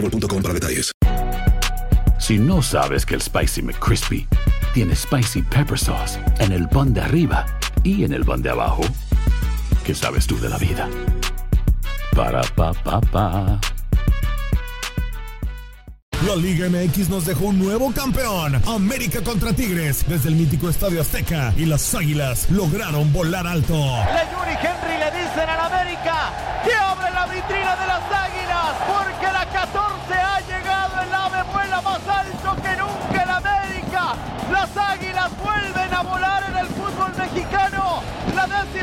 boostmobile.com. Si no sabes que el Spicy McCrispy tiene Spicy Pepper Sauce en el pan de arriba y en el pan de abajo, ¿qué sabes tú de la vida? Para, pa, pa, pa. La Liga MX nos dejó un nuevo campeón. América contra Tigres desde el mítico Estadio Azteca y las Águilas lograron volar alto. Le Yuri Henry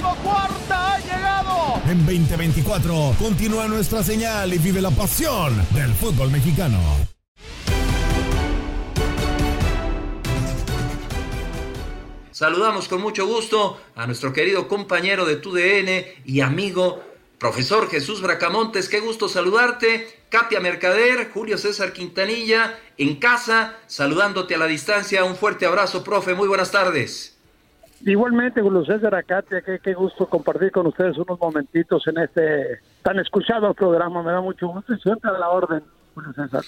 Decimocuarta ha llegado. En 2024 continúa nuestra señal y vive la pasión del fútbol mexicano. Saludamos con mucho gusto a nuestro querido compañero de TUDN y amigo, profesor Jesús Bracamontes. Qué gusto saludarte. Katia Mercader, Julio César Quintanilla, en casa, saludándote a la distancia. Un fuerte abrazo, profe. Muy buenas tardes. Igualmente, Julio César, a Katia, qué, qué gusto compartir con ustedes unos momentitos en este tan escuchado programa. Me da mucho gusto y siempre a la orden, Julio César.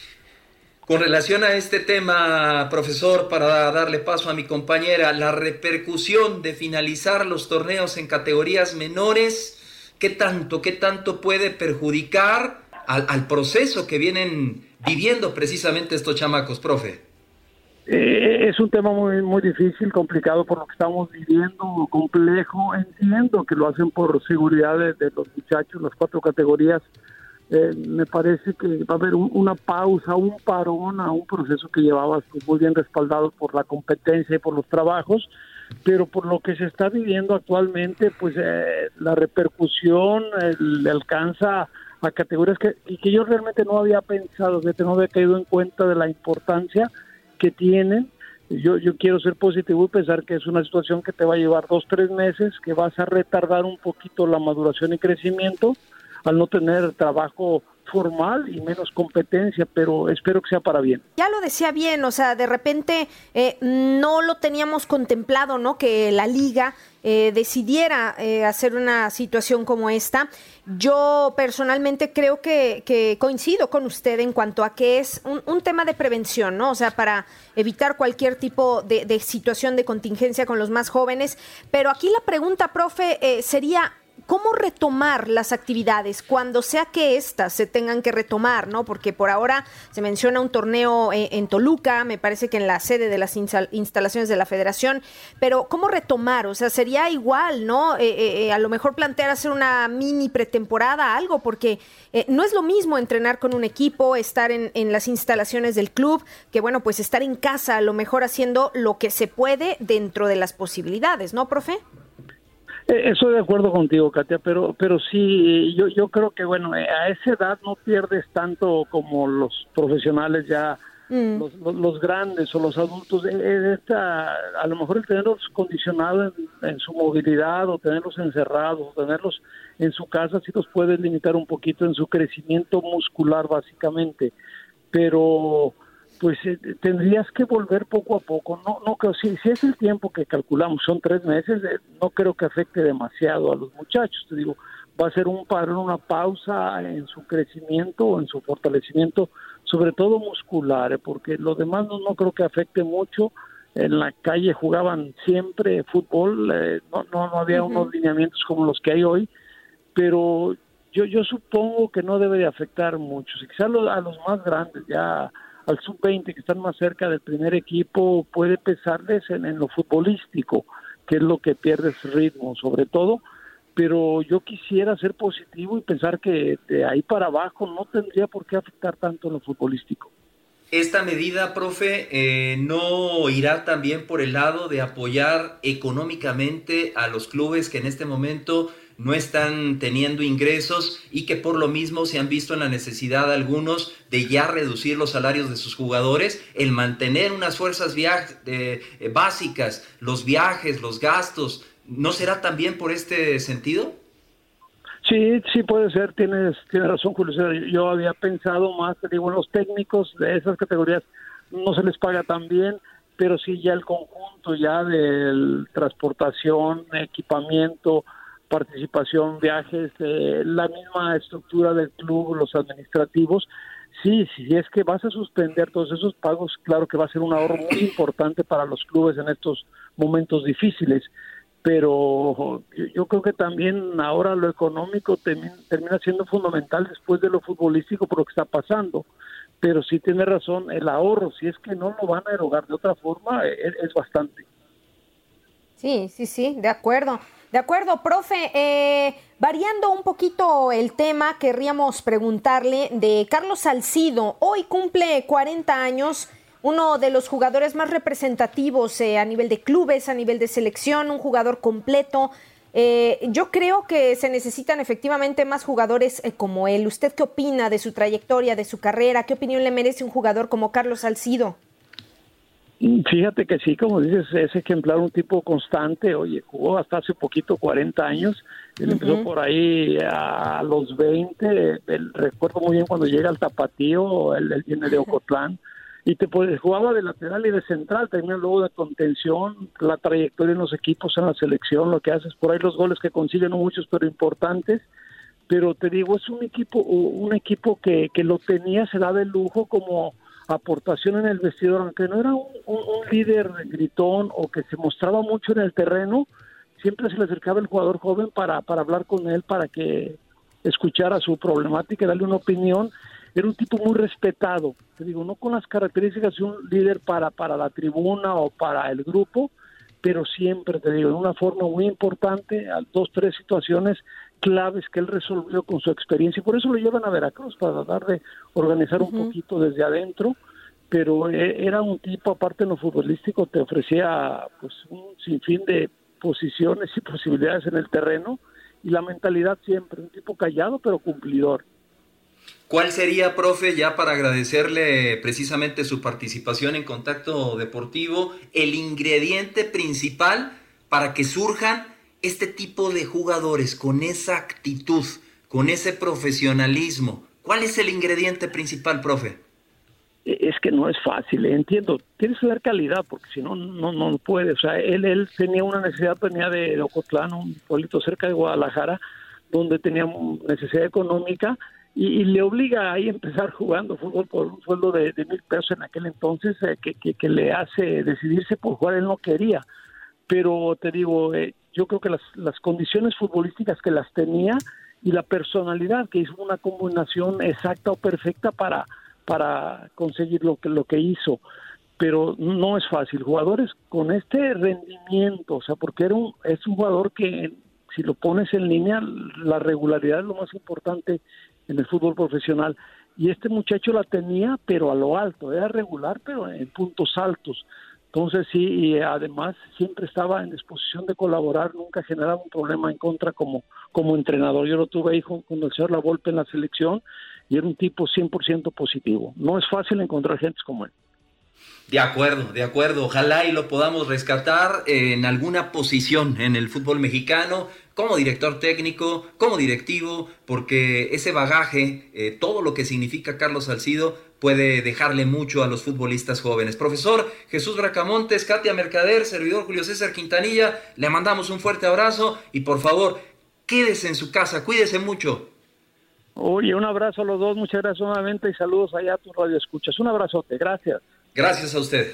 Con relación a este tema, profesor, para darle paso a mi compañera, la repercusión de finalizar los torneos en categorías menores, ¿qué tanto, qué tanto puede perjudicar al proceso que vienen viviendo precisamente estos chamacos, profe? Eh, es un tema muy muy difícil, complicado por lo que estamos viviendo, complejo. Entiendo que lo hacen por seguridad de, los muchachos, las cuatro categorías eh, me parece que va a haber un- una pausa, un parón a un proceso que llevaba pues, muy bien respaldado por la competencia y por los trabajos, pero por lo que se está viviendo actualmente, pues eh, la repercusión le alcanza a categorías que, que yo realmente no había pensado, que no había caído en cuenta de la importancia que tienen. Yo, yo quiero ser positivo y pensar que es una situación que te va a llevar dos, tres meses, que vas a retardar un poquito la maduración y crecimiento al no tener trabajo formal y menos competencia, pero espero que sea para bien. Ya lo decía bien, o sea, de repente eh, no lo teníamos contemplado, ¿no? Que la liga eh, decidiera eh, hacer una situación como esta. Yo personalmente creo que, coincido con usted en cuanto a que es un, un tema de prevención, ¿no? O sea, para evitar cualquier tipo de, de situación de contingencia con los más jóvenes. Pero aquí la pregunta, profe, eh, sería, ¿Cómo retomar las actividades cuando sea que éstas se tengan que retomar, no? Porque por ahora se menciona un torneo eh, en Toluca, me parece que en la sede de las instal- instalaciones de la Federación, pero ¿cómo retomar? O sea, sería igual, ¿no? Eh, eh, eh, a lo mejor plantear hacer una mini pretemporada, algo, porque no es lo mismo entrenar con un equipo, estar en, en las instalaciones del club, que bueno, pues estar en casa, a lo mejor haciendo lo que se puede dentro de las posibilidades, ¿no, profe? Eh, Estoy de acuerdo contigo, Katia, pero pero sí, yo yo creo que bueno, eh, a esa edad no pierdes tanto como los profesionales ya, Mm. los, los, los grandes o los adultos. Eh, eh, Esta, a lo mejor el tenerlos condicionados en, en su movilidad o tenerlos encerrados o tenerlos en su casa sí los puede limitar un poquito en su crecimiento muscular básicamente, pero pues eh, tendrías que volver poco a poco. No, no creo, si, si es el tiempo que calculamos, son tres meses, eh, no creo que afecte demasiado a los muchachos. Te digo, va a ser un parón, una pausa en su crecimiento o en su fortalecimiento, sobre todo muscular, eh, porque lo demás no, no creo que afecte mucho. En la calle jugaban siempre fútbol, eh, no, no, no había unos lineamientos como los que hay hoy, pero yo, yo supongo que no debe de afectar mucho. Si quizás a los más grandes, ya al sub-20 que están más cerca del primer equipo, puede pesarles en, lo futbolístico, que es lo que pierdes ritmo, sobre todo. Pero yo quisiera ser positivo y pensar que de ahí para abajo no tendría por qué afectar tanto en lo futbolístico. Esta medida, profe, eh, no irá también por el lado de apoyar económicamente a los clubes que en este momento no están teniendo ingresos y que por lo mismo se han visto en la necesidad algunos de ya reducir los salarios de sus jugadores, el mantener unas fuerzas eh, básicas, los viajes, los gastos, ¿no será también por este sentido? Sí, sí puede ser, tienes, tienes razón Julio. Yo había pensado más, digo, los técnicos de esas categorías no se les paga tan bien, pero sí ya el conjunto ya de transportación, equipamiento, participación, viajes, eh, la misma estructura del club, los administrativos. Sí, si es que vas a suspender todos esos pagos, claro que va a ser un ahorro muy importante para los clubes en estos momentos difíciles. Pero yo creo que también ahora lo económico termina siendo fundamental después de lo futbolístico por lo que está pasando. Pero sí tiene razón, el ahorro, si es que no lo van a erogar de otra forma, es, es bastante. Sí, sí, sí, de acuerdo. De acuerdo, profe. Eh, variando un poquito el tema, querríamos preguntarle de Carlos Salcido. Hoy cumple 40 años, uno de los jugadores más representativos eh, a nivel de clubes, a nivel de selección, un jugador completo. Eh, yo creo que se necesitan efectivamente más jugadores como él. ¿Usted qué opina de su trayectoria, de su carrera? ¿Qué opinión le merece un jugador como Carlos Salcido? Fíjate que sí, como dices, es ejemplar un tipo constante. Oye, jugó hasta hace poquito, 40 años. Él empezó por ahí a los 20. recuerdo muy bien cuando llega al Tapatío, él, viene de Ocotlán. Y te puedes, jugaba de lateral y de central, termina luego de contención, la trayectoria en los equipos, en la selección, lo que haces por ahí, los goles que consiguen, no muchos, pero importantes. Pero te digo, es un equipo, un equipo que, que lo tenía, se da de lujo como aportación en el vestidor, aunque no era un, líder gritón o que se mostraba mucho en el terreno, siempre se le acercaba el jugador joven para, para hablar con él, para que escuchara su problemática darle una opinión. Era un tipo muy respetado, te digo, no con las características de un líder para, para la tribuna o para el grupo, pero siempre, te digo, de una forma muy importante, a dos, tres situaciones claves que él resolvió con su experiencia. Y por eso lo llevan a Veracruz para tratar de organizar un poquito desde adentro. Pero eh, era un tipo aparte en lo futbolístico te ofrecía pues un sinfín de posiciones y posibilidades en el terreno y la mentalidad siempre. Un tipo callado pero cumplidor. ¿Cuál sería, profe, ya para agradecerle precisamente su participación en Contacto Deportivo, el ingrediente principal para que surjan este tipo de jugadores con esa actitud, con ese profesionalismo? ¿Cuál es el ingrediente principal, profe? E, es que no es fácil, ¿eh? entiendo. Tienes que dar calidad, porque si no, no, no puede. O sea, él, él tenía una necesidad, venía de Ocotlán, un pueblito cerca de Guadalajara, donde tenía necesidad económica y, le obliga ahí a empezar jugando fútbol por un sueldo de, mil pesos en aquel entonces, eh, que, que, le hace decidirse por jugar. Él no quería. Pero te digo, eh, yo creo que las, las condiciones futbolísticas que las tenía y la personalidad que hizo una combinación exacta o perfecta para, para conseguir lo que, lo que hizo. Pero no es fácil. Jugadores con este rendimiento, o sea, porque era un, es un jugador que si lo pones en línea, la regularidad es lo más importante en el fútbol profesional. Y este muchacho la tenía, pero a lo alto, era regular, pero en puntos altos. Entonces sí, y además siempre estaba en disposición de colaborar, nunca generaba un problema en contra como, como entrenador. Yo lo tuve ahí con, el señor La Volpe en la selección y era un tipo 100% positivo. No es fácil encontrar gente como él. De acuerdo, de acuerdo. Ojalá y lo podamos rescatar en alguna posición en el fútbol mexicano, como director técnico, como directivo, porque ese bagaje, eh, todo lo que significa Carlos Salcido, puede dejarle mucho a los futbolistas jóvenes. Profesor Jesús Bracamontes, Katia Mercader, servidor Julio César Quintanilla, le mandamos un fuerte abrazo y por favor, quédese en su casa, cuídese mucho. Oye, un abrazo a los dos, muchas gracias nuevamente y saludos allá a tu radio escuchas. Un abrazote, gracias. Gracias a usted.